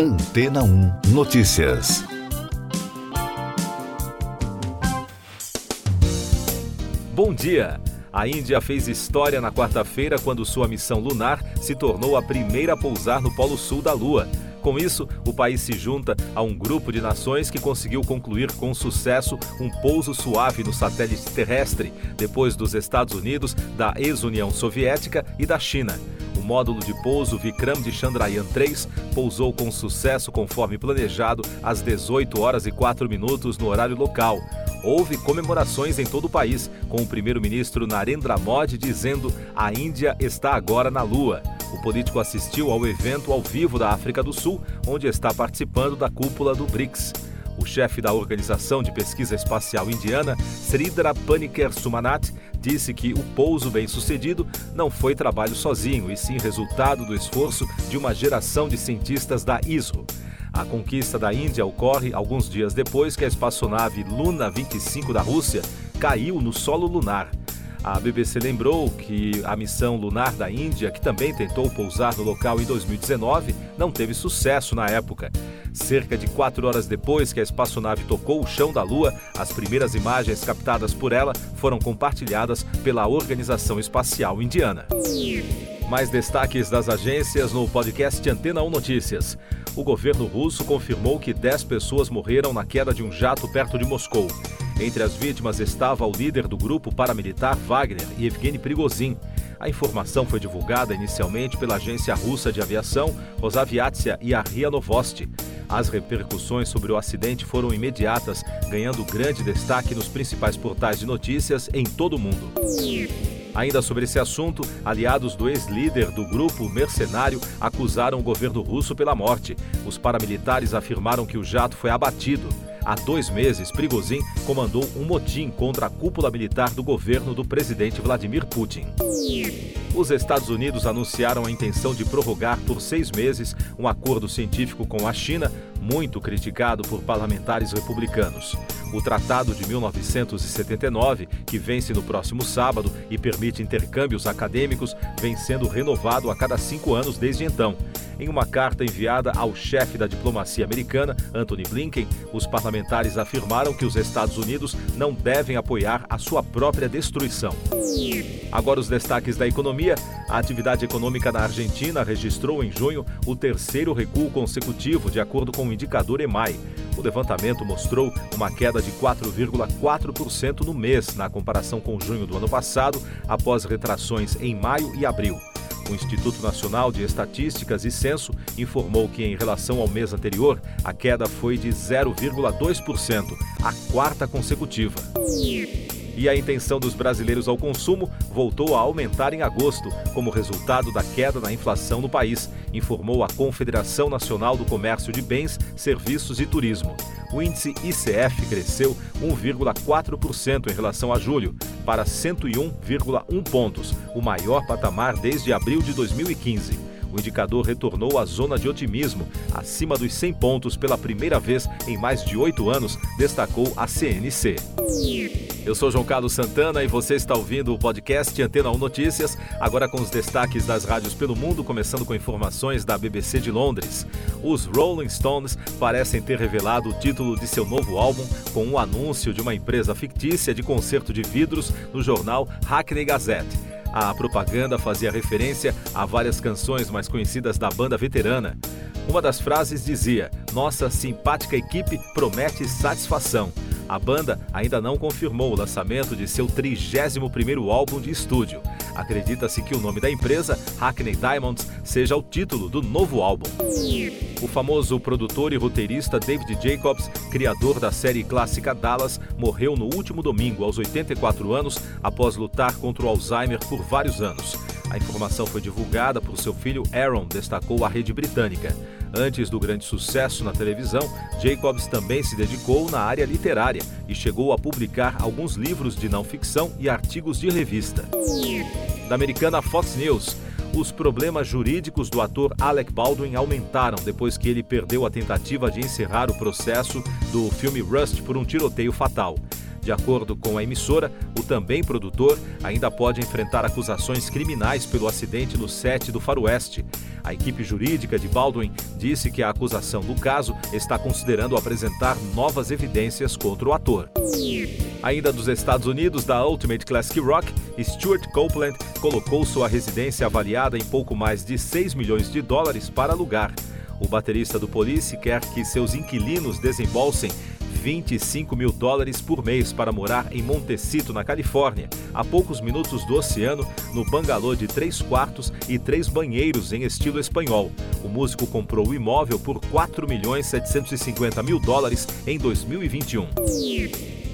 Antena 1 Notícias. Bom dia! A Índia fez história na quarta-feira quando sua missão lunar se tornou a primeira a pousar no Polo Sul da Lua. Com isso, o país se junta a um grupo de nações que conseguiu concluir com sucesso um pouso suave no satélite terrestre, depois dos Estados Unidos, da ex-União Soviética e da China. Módulo de pouso Vikram de Chandrayaan 3 pousou com sucesso conforme planejado às 18 horas e 4 minutos no horário local houve comemorações em todo o país, com o primeiro-ministro Narendra Modi dizendo a Índia está agora na Lua. O político assistiu ao evento ao vivo da África do Sul, onde está participando da cúpula do BRICS. O chefe da Organização de Pesquisa Espacial Indiana, Sridhar Paniker Sumanat, disse que o pouso bem-sucedido não foi trabalho sozinho, e sim resultado do esforço de uma geração de cientistas da ISRO. A conquista da Índia ocorre alguns dias depois que a espaçonave Luna 25 da Rússia caiu no solo lunar. A BBC lembrou que a missão lunar da Índia, que também tentou pousar no local em 2019, não teve sucesso na época. Cerca de quatro horas depois que a espaçonave tocou o chão da Lua, as primeiras imagens captadas por ela foram compartilhadas pela Organização Espacial Indiana. Mais destaques das agências no podcast Antena 1 Notícias. O governo russo confirmou que 10 pessoas morreram na queda de um jato perto de Moscou. Entre as vítimas estava o líder do grupo paramilitar Wagner e Evgeny Prigozhin. A informação foi divulgada inicialmente pela agência russa de aviação Rosaviatsia e a RIA Novosti. As repercussões sobre o acidente foram imediatas, ganhando grande destaque nos principais portais de notícias em todo o mundo. Ainda sobre esse assunto, aliados do ex-líder do grupo mercenário acusaram o governo russo pela morte. Os paramilitares afirmaram que o jato foi abatido. Há dois meses, Prigozhin comandou um motim contra a cúpula militar do governo do presidente Vladimir Putin. Os Estados Unidos anunciaram a intenção de prorrogar por seis meses um acordo científico com a China, muito criticado por parlamentares republicanos. O Tratado de 1979, que vence no próximo sábado e permite intercâmbios acadêmicos, vem sendo renovado a cada cinco anos desde então. Em uma carta enviada ao chefe da diplomacia americana, Anthony Blinken, os parlamentares afirmaram que os Estados Unidos não devem apoiar a sua própria destruição. Agora, os destaques da economia. A atividade econômica na Argentina registrou em junho o terceiro recuo consecutivo, de acordo com o indicador EMAI. O levantamento mostrou uma queda de 4,4% no mês, na comparação com junho do ano passado, após retrações em maio e abril. O Instituto Nacional de Estatísticas e Censo informou que, em relação ao mês anterior, a queda foi de 0,2%, a quarta consecutiva. E a intenção dos brasileiros ao consumo voltou a aumentar em agosto, como resultado da queda na inflação no país, informou a Confederação Nacional do Comércio de Bens, Serviços e Turismo. O índice ICF cresceu 1,4% em relação a julho, para 101,1 pontos, o maior patamar desde abril de 2015 o indicador retornou à zona de otimismo, acima dos 100 pontos pela primeira vez em mais de oito anos, destacou a CNC. Eu sou João Carlos Santana e você está ouvindo o podcast Antena 1 Notícias, agora com os destaques das rádios pelo mundo, começando com informações da BBC de Londres. Os Rolling Stones parecem ter revelado o título de seu novo álbum com um anúncio de uma empresa fictícia de conserto de vidros no jornal Hackney Gazette. A propaganda fazia referência a várias canções mais conhecidas da banda veterana. Uma das frases dizia: Nossa simpática equipe promete satisfação. A banda ainda não confirmou o lançamento de seu 31º álbum de estúdio. Acredita-se que o nome da empresa, Hackney Diamonds, seja o título do novo álbum. O famoso produtor e roteirista David Jacobs, criador da série clássica Dallas, morreu no último domingo, aos 84 anos, após lutar contra o Alzheimer por vários anos. A informação foi divulgada por seu filho Aaron, destacou a rede britânica. Antes do grande sucesso na televisão, Jacobs também se dedicou na área literária e chegou a publicar alguns livros de não ficção e artigos de revista. Da americana Fox News, os problemas jurídicos do ator Alec Baldwin aumentaram depois que ele perdeu a tentativa de encerrar o processo do filme Rust por um tiroteio fatal. De acordo com a emissora, o também produtor ainda pode enfrentar acusações criminais pelo acidente no set do Faroeste. A equipe jurídica de Baldwin disse que a acusação no caso está considerando apresentar novas evidências contra o ator. Ainda dos Estados Unidos, da Ultimate Classic Rock, Stuart Copeland colocou sua residência avaliada em pouco mais de 6 milhões de dólares para alugar. O baterista do Police quer que seus inquilinos desembolsem 25 mil dólares por mês para morar em Montecito, na Califórnia, a poucos minutos do oceano, no bangalô de três quartos e três banheiros em estilo espanhol. O músico comprou o imóvel por 4 milhões 750 mil dólares em 2021.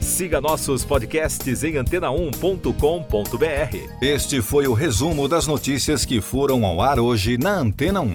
Siga nossos podcasts em antena1.com.br. Este foi o resumo das notícias que foram ao ar hoje na Antena 1.